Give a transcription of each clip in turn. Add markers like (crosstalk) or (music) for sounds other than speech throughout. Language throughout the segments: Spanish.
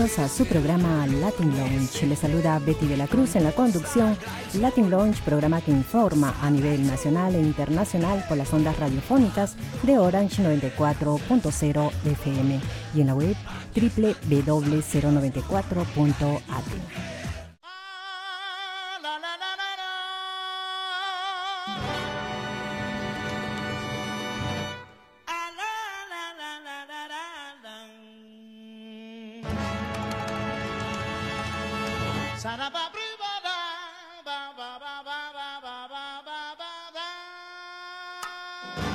a su programa Latin Lounge. Les saluda Betty de la Cruz en la conducción. Latin Lounge, programa que informa a nivel nacional e internacional por las ondas radiofónicas de Orange 94.0 FM y en la web www.094.at. Bye.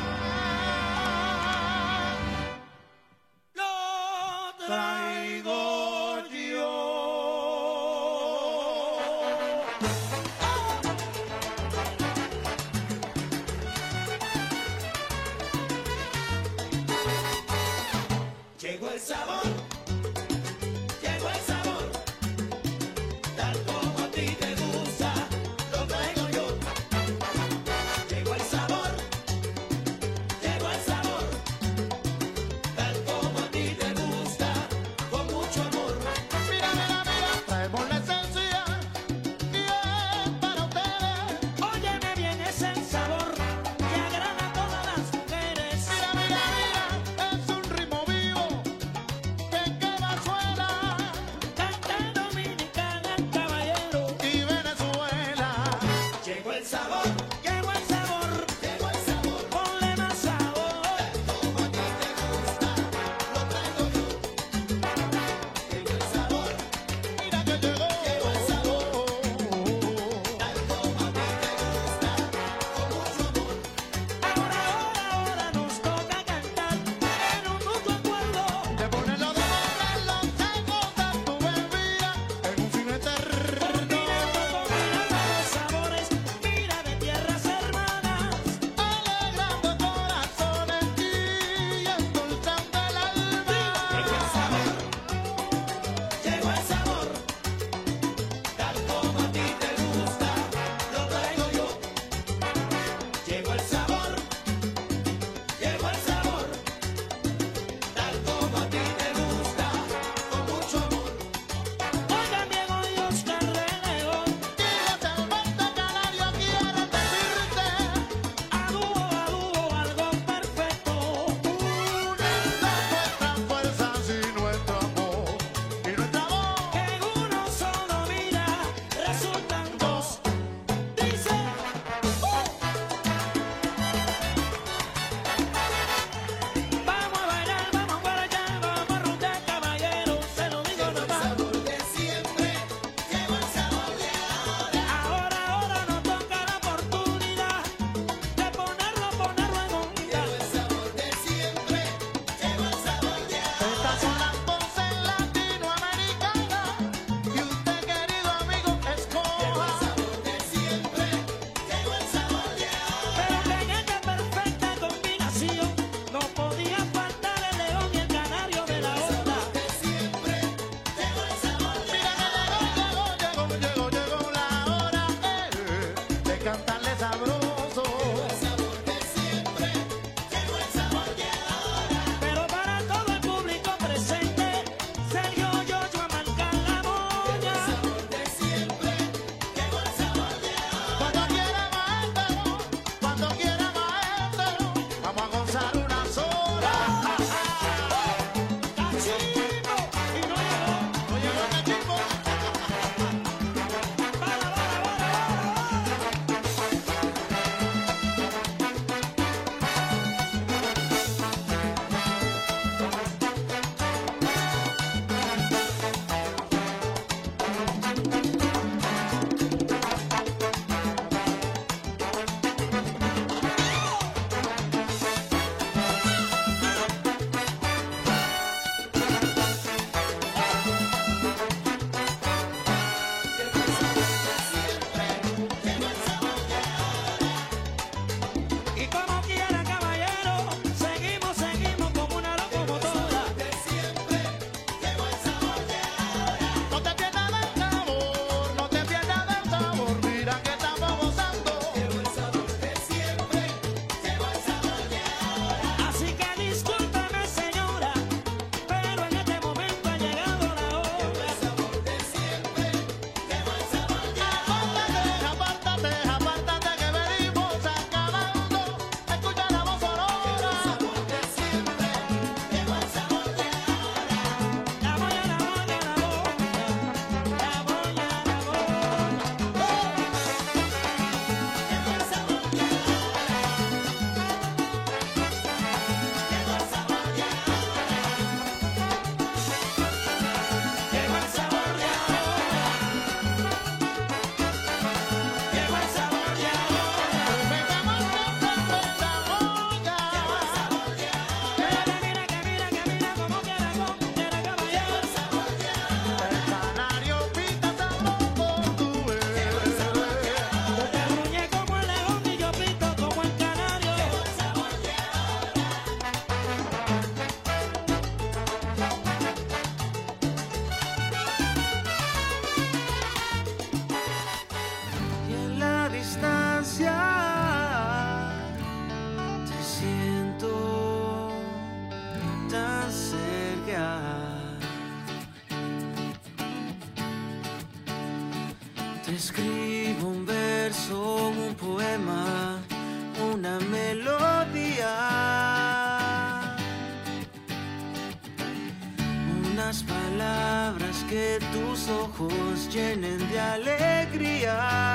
Ojos llenen de alegría.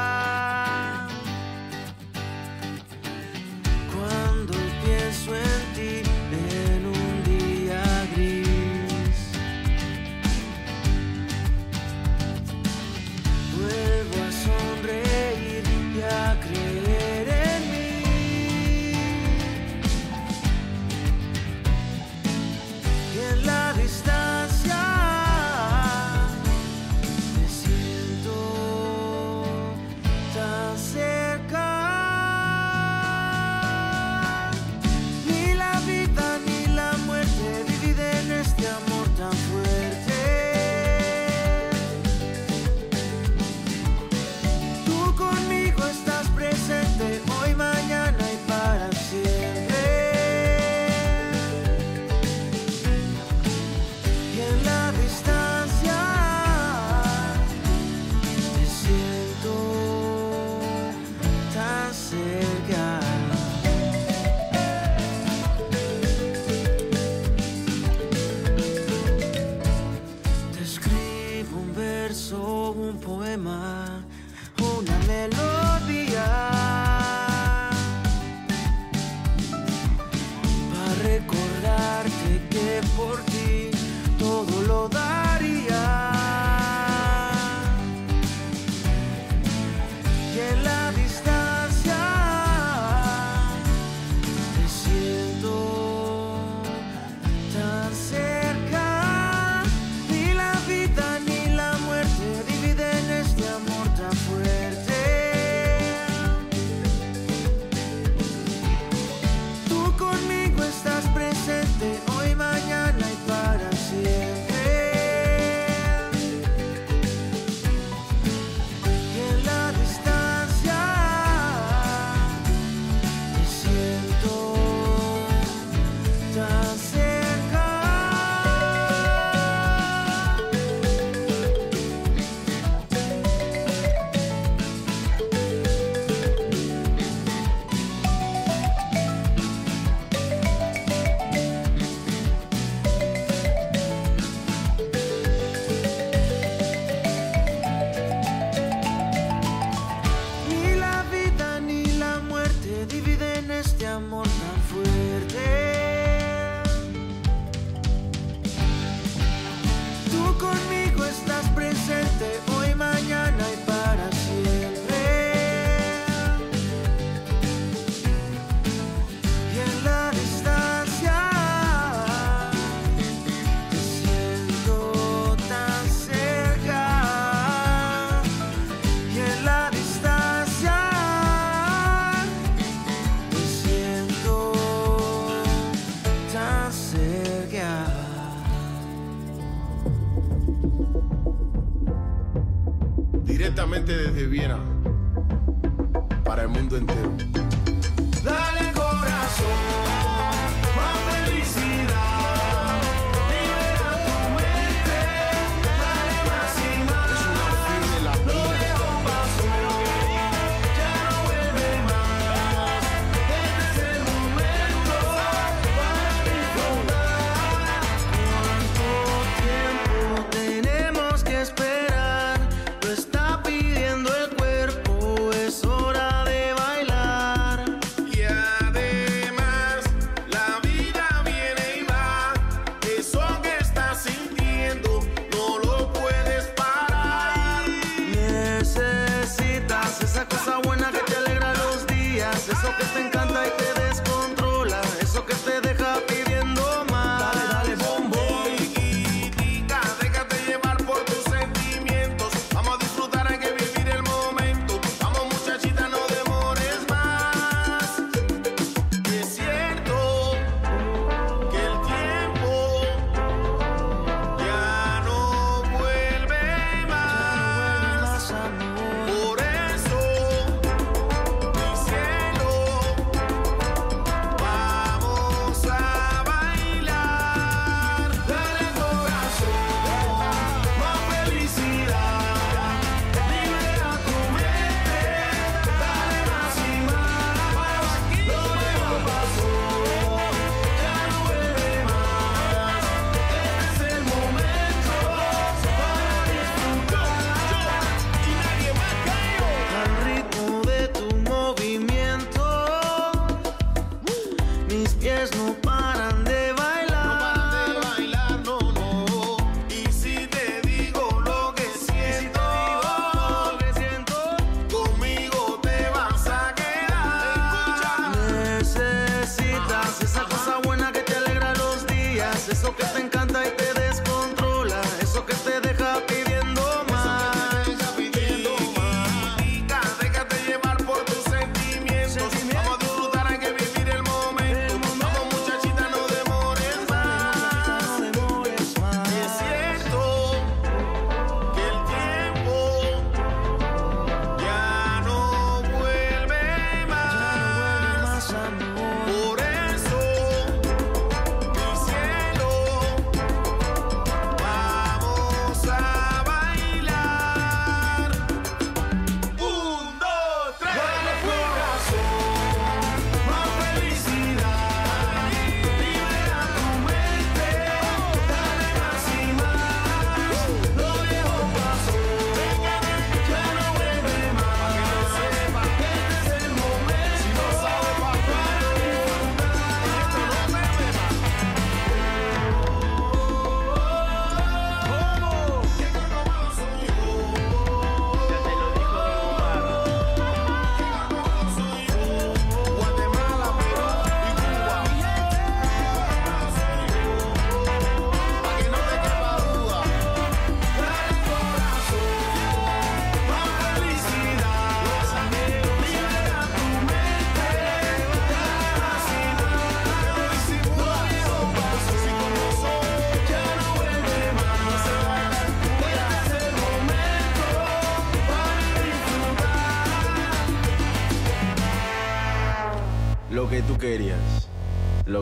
un verso, un poema, una melodía.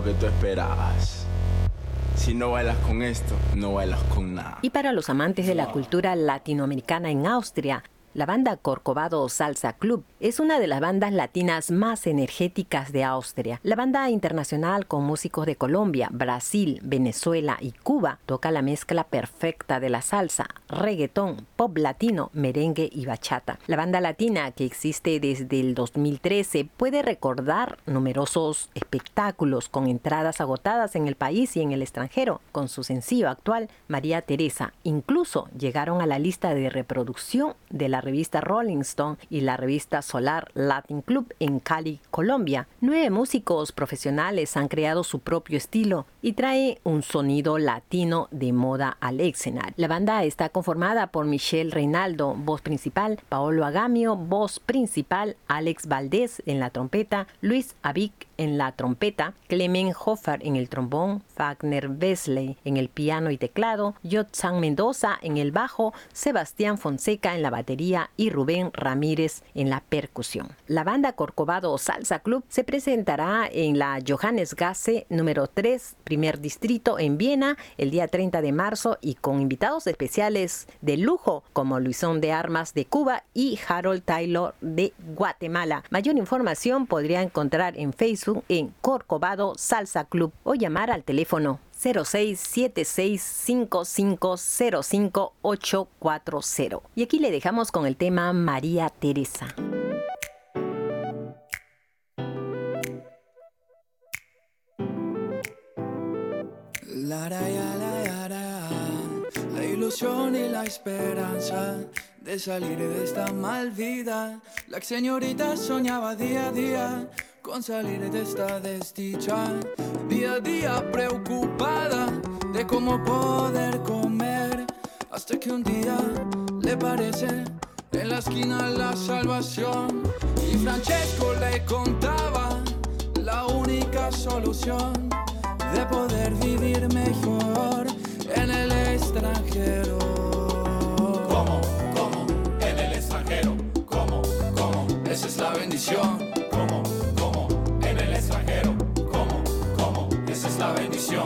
Que tú esperabas. Si no bailas con esto, no bailas con nada. Y para los amantes de la cultura latinoamericana en Austria, la banda Corcovado Salsa Club es una de las bandas latinas más energéticas de Austria. La banda internacional con músicos de Colombia, Brasil, Venezuela y Cuba toca la mezcla perfecta de la salsa, reggaetón, pop latino, merengue y bachata. La banda latina, que existe desde el 2013, puede recordar numerosos espectáculos con entradas agotadas en el país y en el extranjero. Con su sencillo actual, María Teresa, incluso llegaron a la lista de reproducción de la revista Rolling Stone y la revista Solar Latin Club en Cali, Colombia. Nueve músicos profesionales han creado su propio estilo y trae un sonido latino de moda al escenario. La banda está conformada por Michelle Reinaldo, voz principal, Paolo Agamio, voz principal, Alex Valdés en la trompeta, Luis Avic en la trompeta, Clement Hoffer en el trombón, Wagner Wesley en el piano y teclado, Yotzan Mendoza en el bajo, Sebastián Fonseca en la batería y Rubén Ramírez en la percusión. La banda Corcovado Salsa Club se presentará en la Johannes Gasse número 3, primer distrito en Viena, el día 30 de marzo y con invitados especiales de lujo como Luisón de Armas de Cuba y Harold Taylor de Guatemala. Mayor información podría encontrar en Facebook en Corcovado Salsa Club o llamar al teléfono 0676550540. Y aquí le dejamos con el tema María Teresa. Ilusión y la esperanza de salir de esta mal vida. La señorita soñaba día a día con salir de esta desdicha. Día a día preocupada de cómo poder comer. Hasta que un día le parece en la esquina la salvación. Y Francesco le contaba la única solución de poder vivir mejor en el extranjero. ¿Cómo? ¿Cómo? En el extranjero. ¿Cómo? ¿Cómo? Esa es la bendición. la bendición.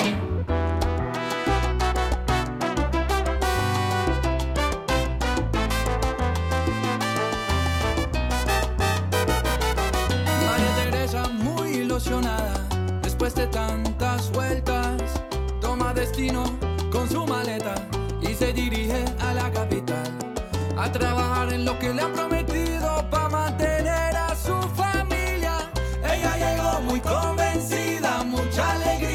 María Teresa muy ilusionada, después de tantas vueltas, toma destino se dirige a la capital a trabajar en lo que le han prometido para mantener a su familia. Ella llegó muy convencida, mucha alegría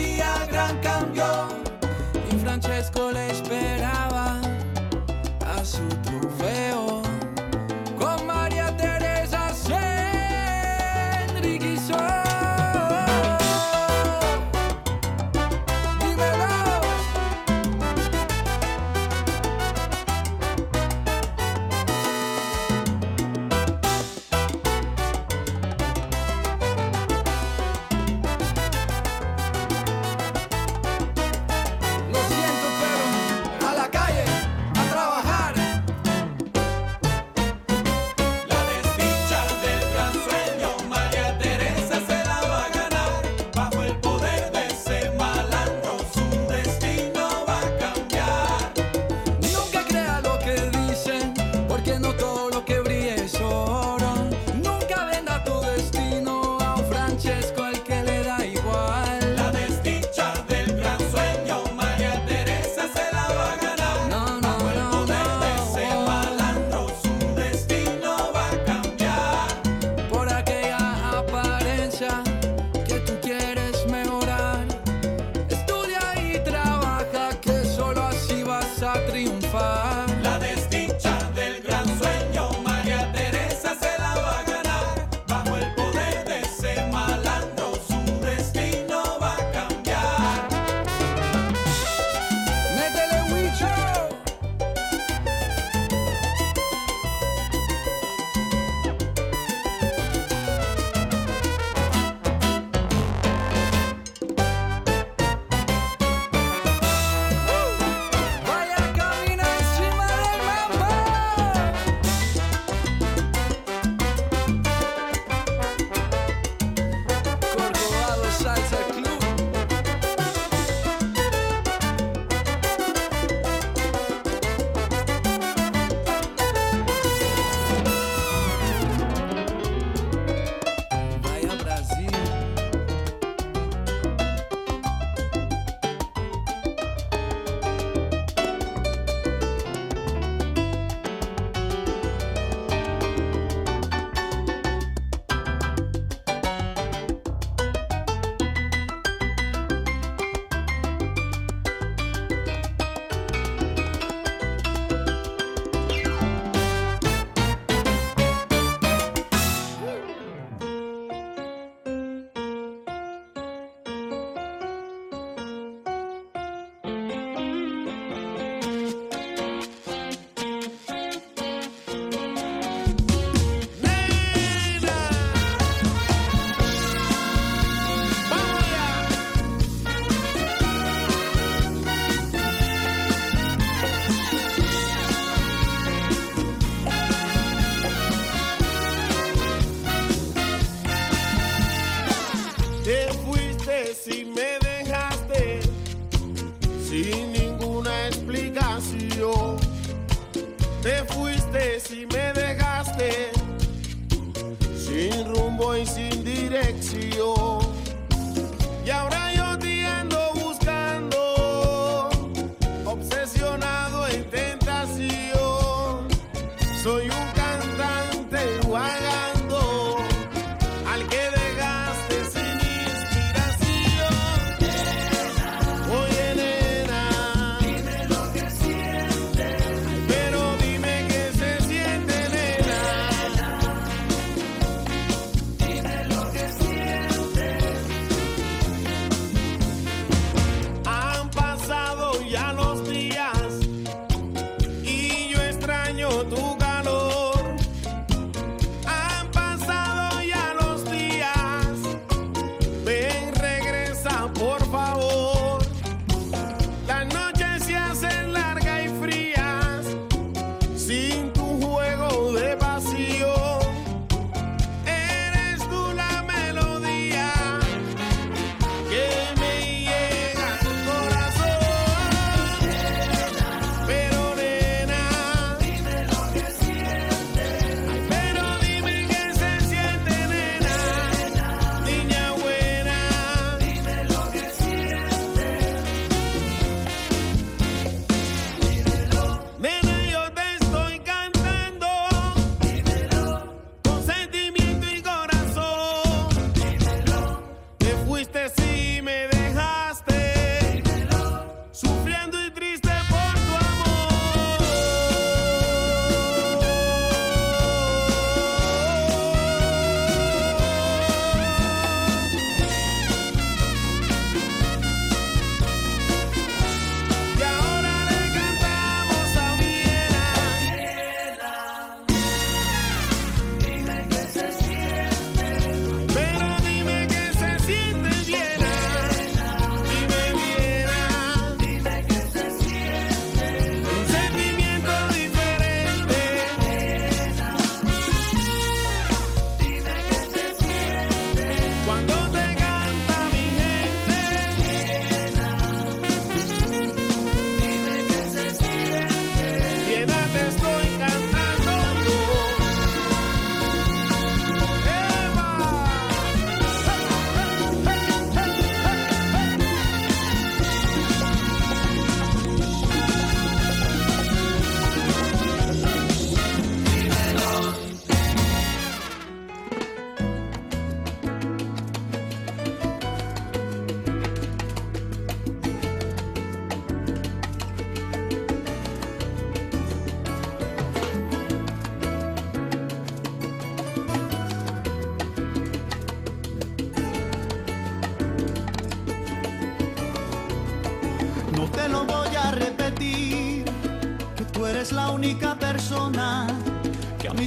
obsesionado en tentación.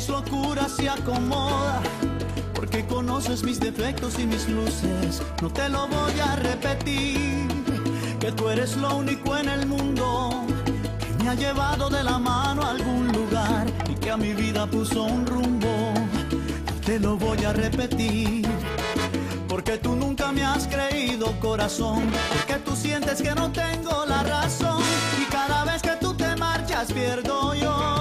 Mis locuras se acomoda, porque conoces mis defectos y mis luces. No te lo voy a repetir, que tú eres lo único en el mundo que me ha llevado de la mano a algún lugar y que a mi vida puso un rumbo. No te lo voy a repetir. Porque tú nunca me has creído corazón, porque tú sientes que no tengo la razón y cada vez que tú te marchas pierdo yo.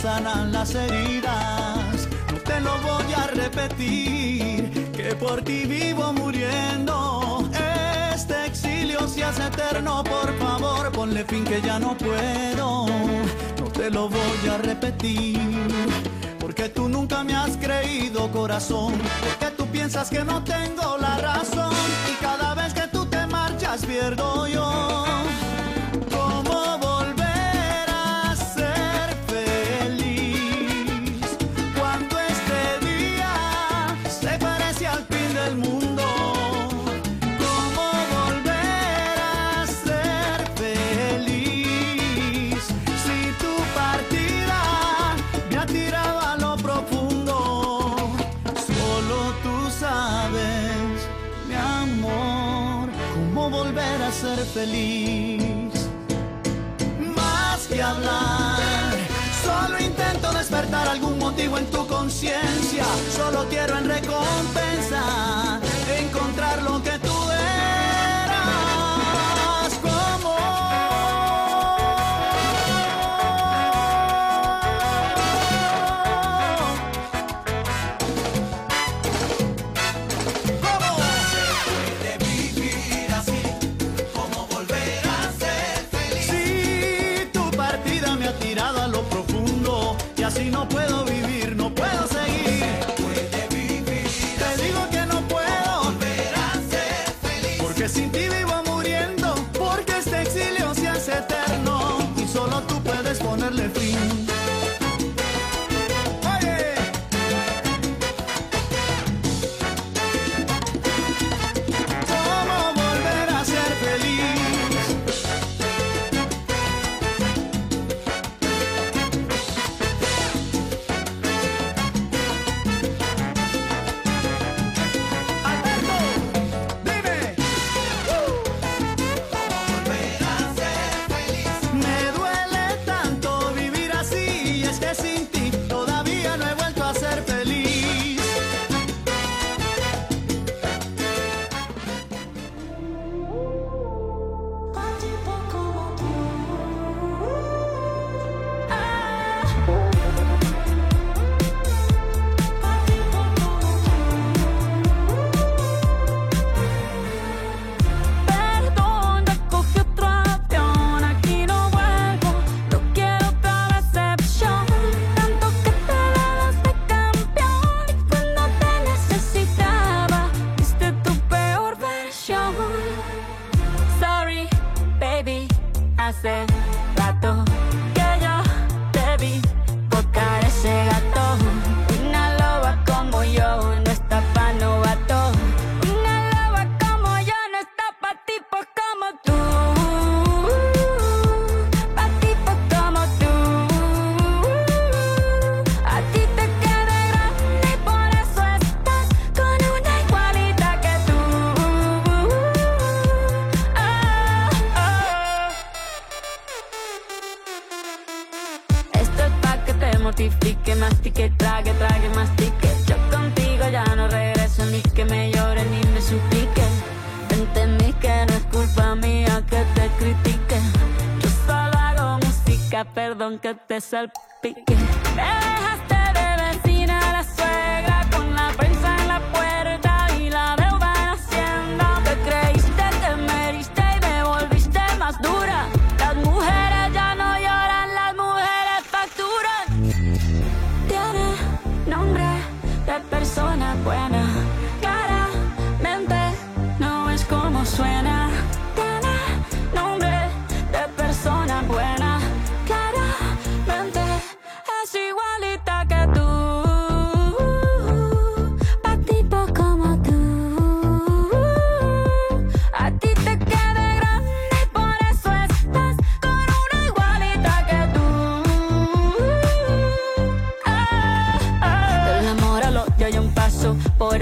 Sanan las heridas. No te lo voy a repetir, que por ti vivo muriendo. Este exilio se hace eterno, por favor, ponle fin que ya no puedo. No te lo voy a repetir. Porque tú nunca me has creído corazón, porque tú piensas que no tengo la razón y cada vez que tú te marchas pierdo yo. feliz. Más que hablar, solo intento despertar algún motivo en tu conciencia. Solo quiero en recompensa myself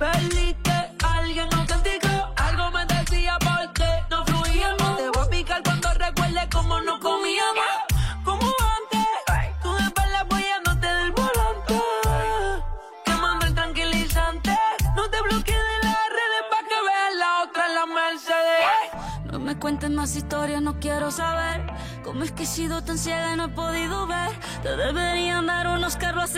Perdiste alguien auténtico. Algo me decía porque no fluíamos. Te voy a picar cuando recuerde cómo no comíamos. Como antes, tú de espalda apoyándote del volante. Quemando el tranquilizante. No te bloquees de las redes para que veas la otra en la Mercedes. No me cuentes más historias, no quiero saber cómo es que he sido tan ciega y no he podido ver. Te deberían dar un Oscar, lo has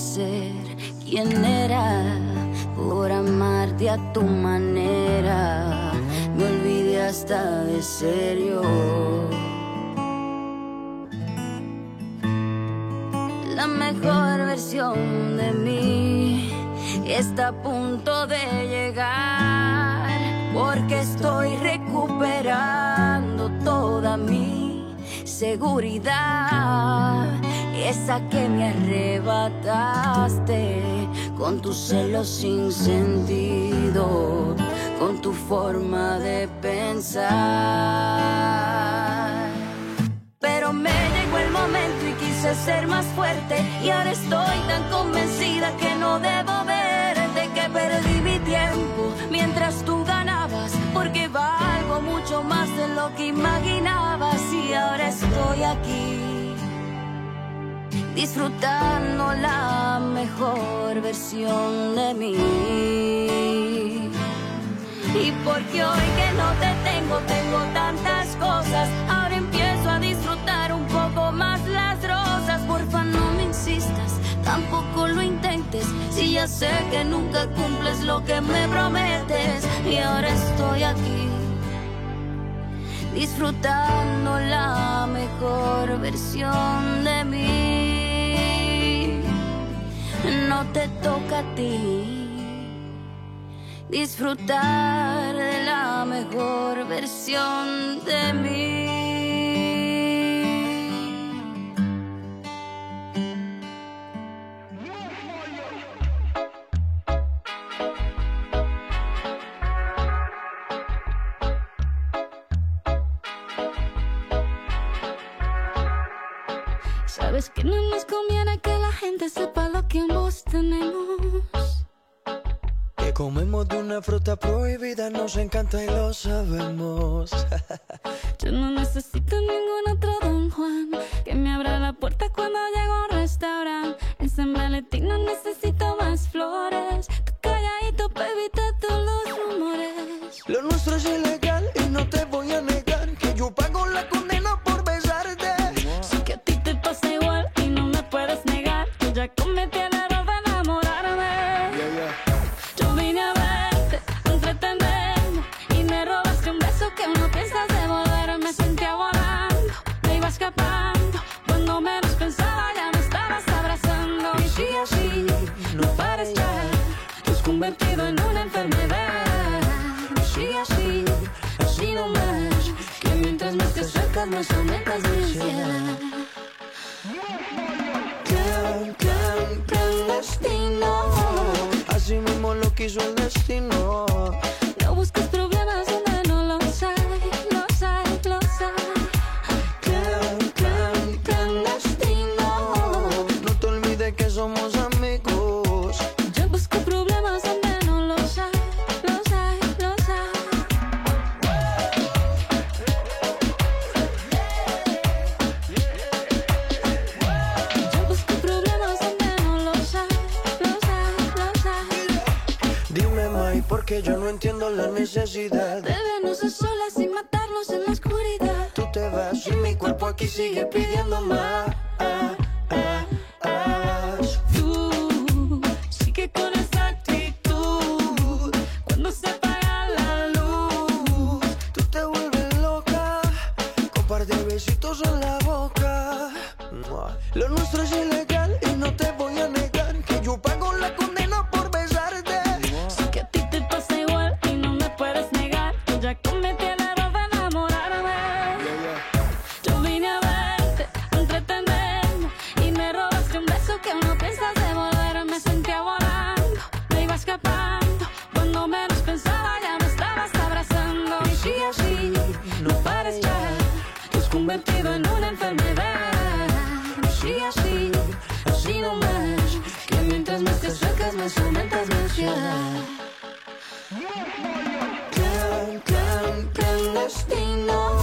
ser quien era por amarte a tu manera. Me olvidé hasta de ser yo. La mejor versión de mí está a punto de llegar porque estoy recuperando toda mi seguridad. Esa que me con tus celos sin sentido, con tu forma de pensar. Pero me llegó el momento y quise ser más fuerte y ahora estoy tan convencida que no debo verte que perdí mi tiempo mientras tú ganabas porque valgo mucho más de lo que imaginabas y ahora estoy aquí disfrutando la mejor versión de mí. Y porque hoy que no te tengo, tengo tantas cosas. Ahora empiezo a disfrutar un poco más las rosas. Porfa, no me insistas, tampoco lo intentes. Si ya sé que nunca cumples lo que me prometes. Y ahora estoy aquí, disfrutando la mejor versión de mí. No te toca a ti disfrutar de la mejor versión de mí. gente sepa lo que en vos tenemos. Que comemos de una fruta prohibida, nos encanta y lo sabemos. (laughs) Yo no necesito ningún otro don Juan que me abra la puerta cuando llego a un restaurante. En San Valentín no necesito más flores. Tú calladito, baby, te todos los rumores. Lo nuestro es ilegal y no te voy a negar que yo pago la cuenta. quiso el destino. suena el carnaval. Plan, plan, destino.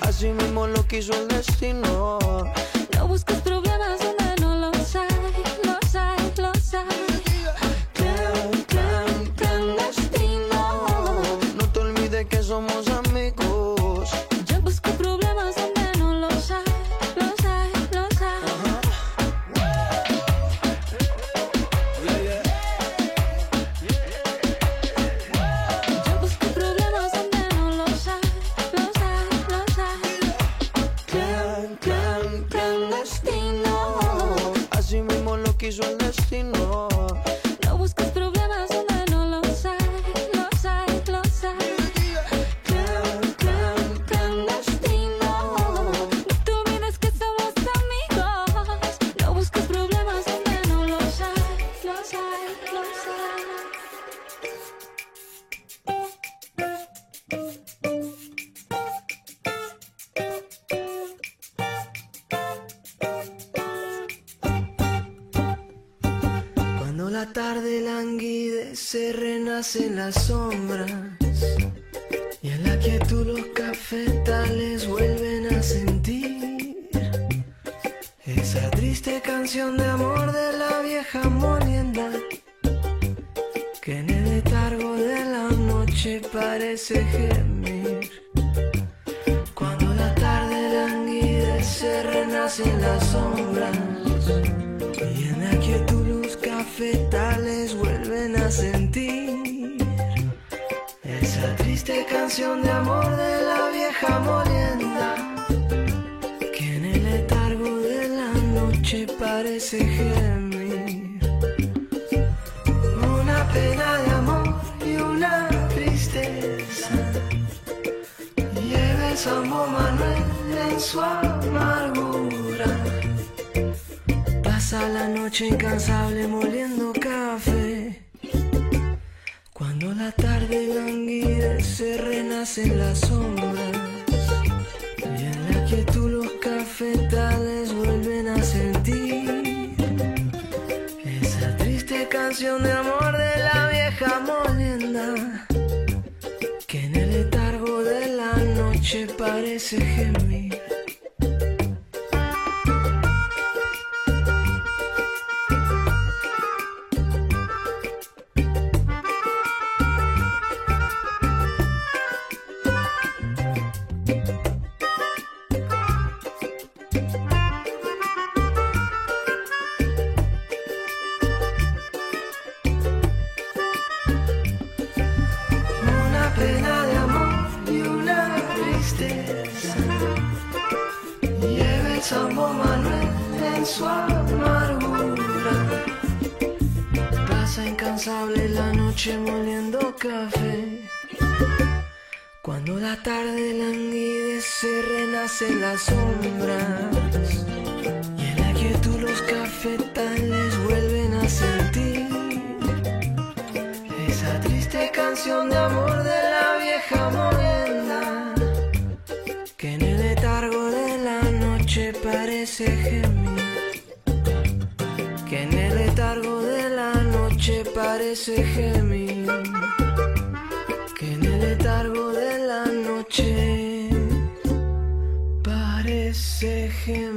Así mismo lo quiso el destino fetales vuelven a sentir esa triste canción de amor de la vieja molienda que en el letargo de la noche parece gemir. Una pena de amor y una tristeza lleva el San Manuel en su amargo pasa la noche incansable moliendo café. Cuando la tarde languidece, renacen las sombras. Y en la quietud los cafetales vuelven a sentir esa triste canción de amor de la vieja molienda. Que en el letargo de la noche parece gemir. de amor de la vieja morena que en el letargo de la noche parece gemir que en el letargo de la noche parece gemir que en el letargo de la noche parece gemir.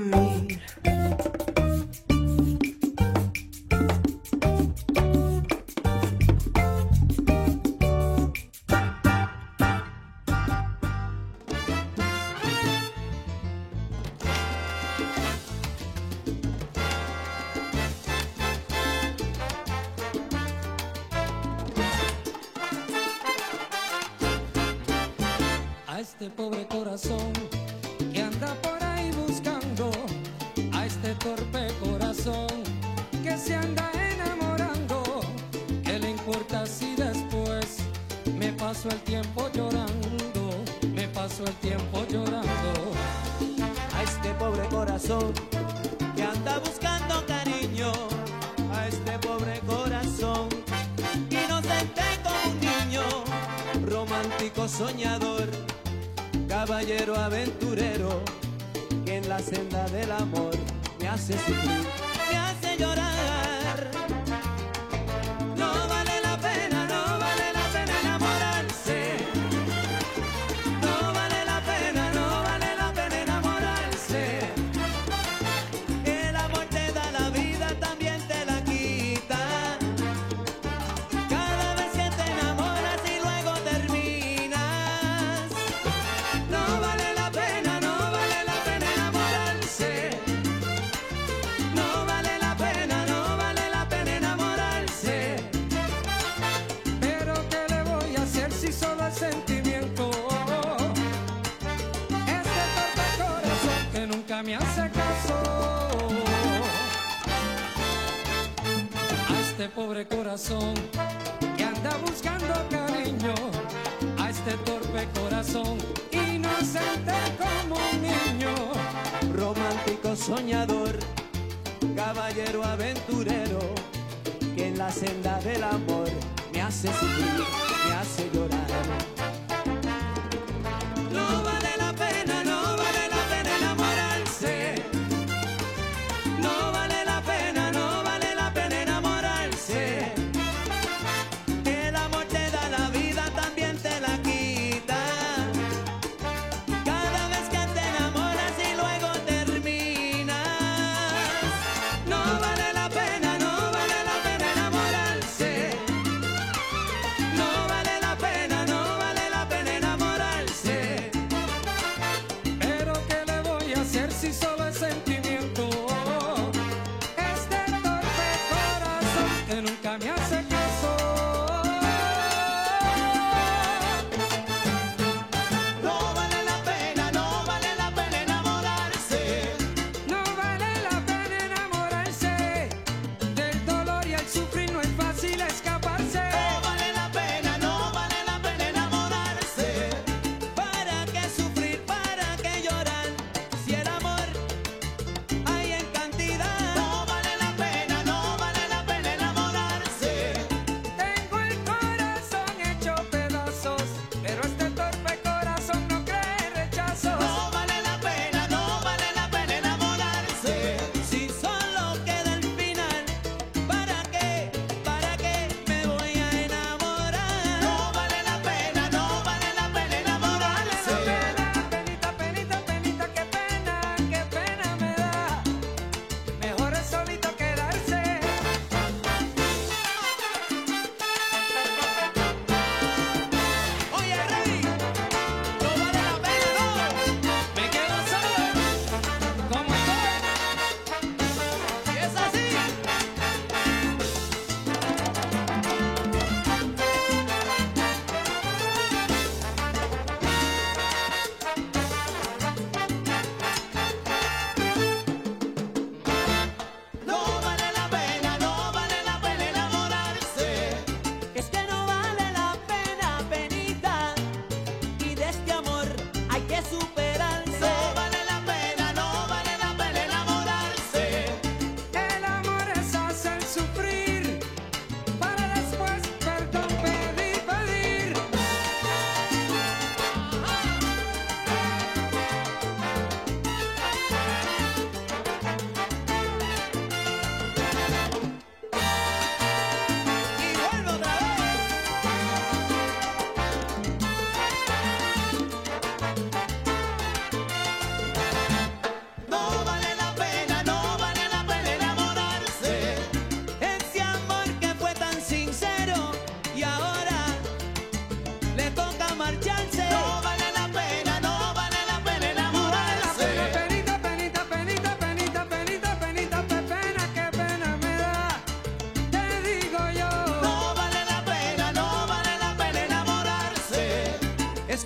que anda buscando cariño a este torpe corazón inocente como un niño, romántico soñador, caballero aventurero que en la senda del amor me hace sufrir, me hace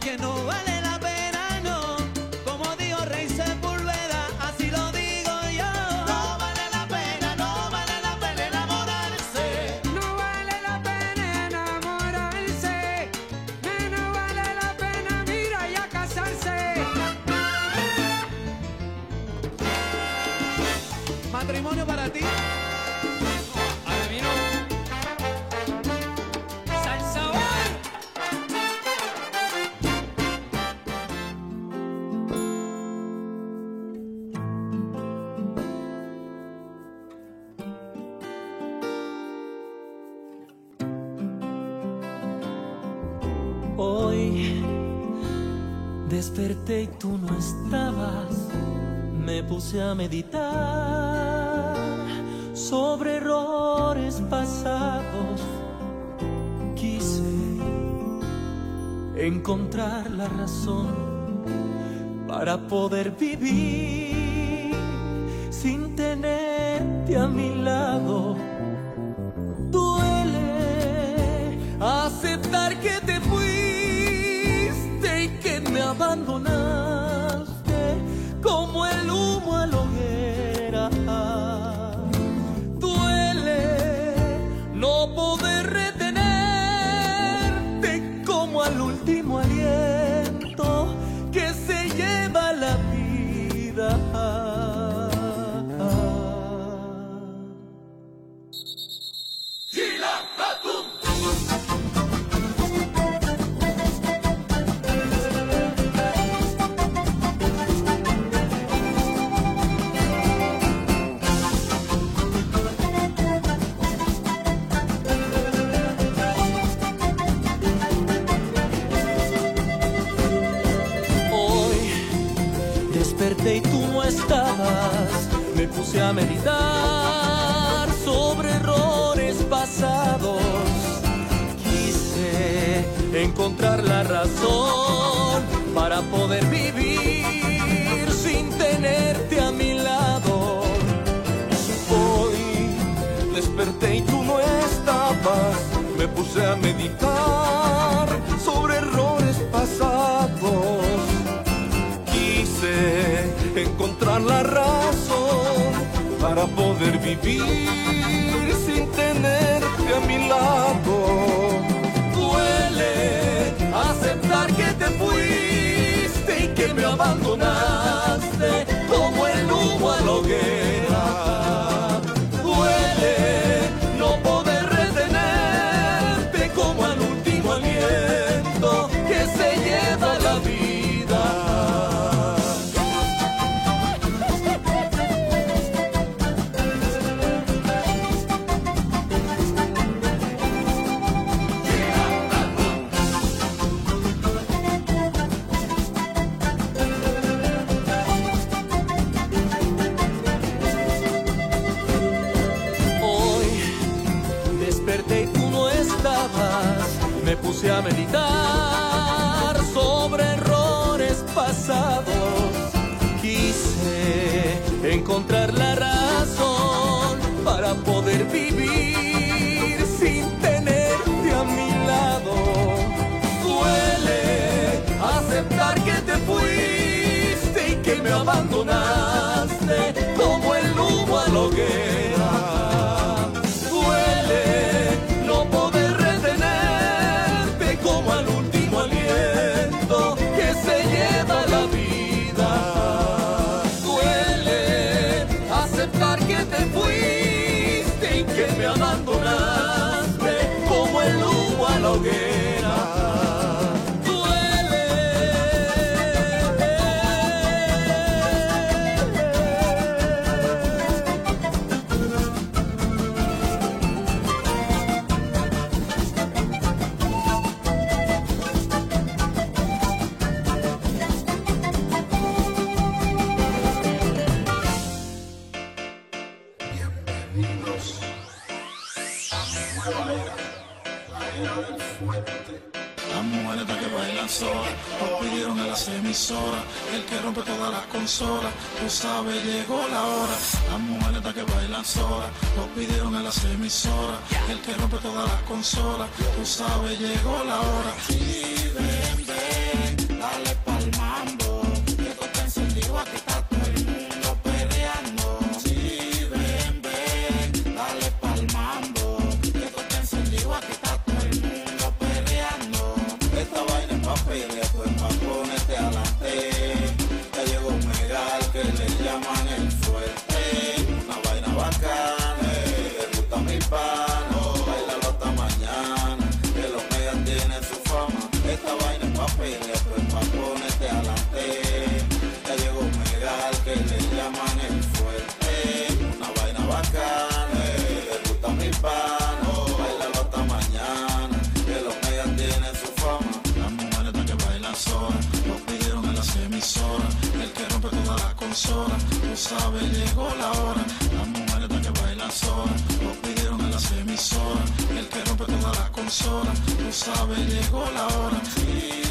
que no y tú no estabas, me puse a meditar sobre errores pasados. Quise encontrar la razón para poder vivir. puse a meditar sobre errores pasados. Quise encontrar la razón para poder vivir sin tenerte a mi lado. Hoy desperté y tú no estabas, me puse a meditar vivir sin tenerte a mi lado. Duele aceptar que te fuiste y que me abandonaste. pidieron a las emisoras, el que rompe todas las consolas, tú sabes, llegó la hora. horas, tú sabes, llegó la hora. Las mujeres que bailan sola, lo pidieron en las emisoras. El que rompe todas las consolas, tú sabes, llegó la hora.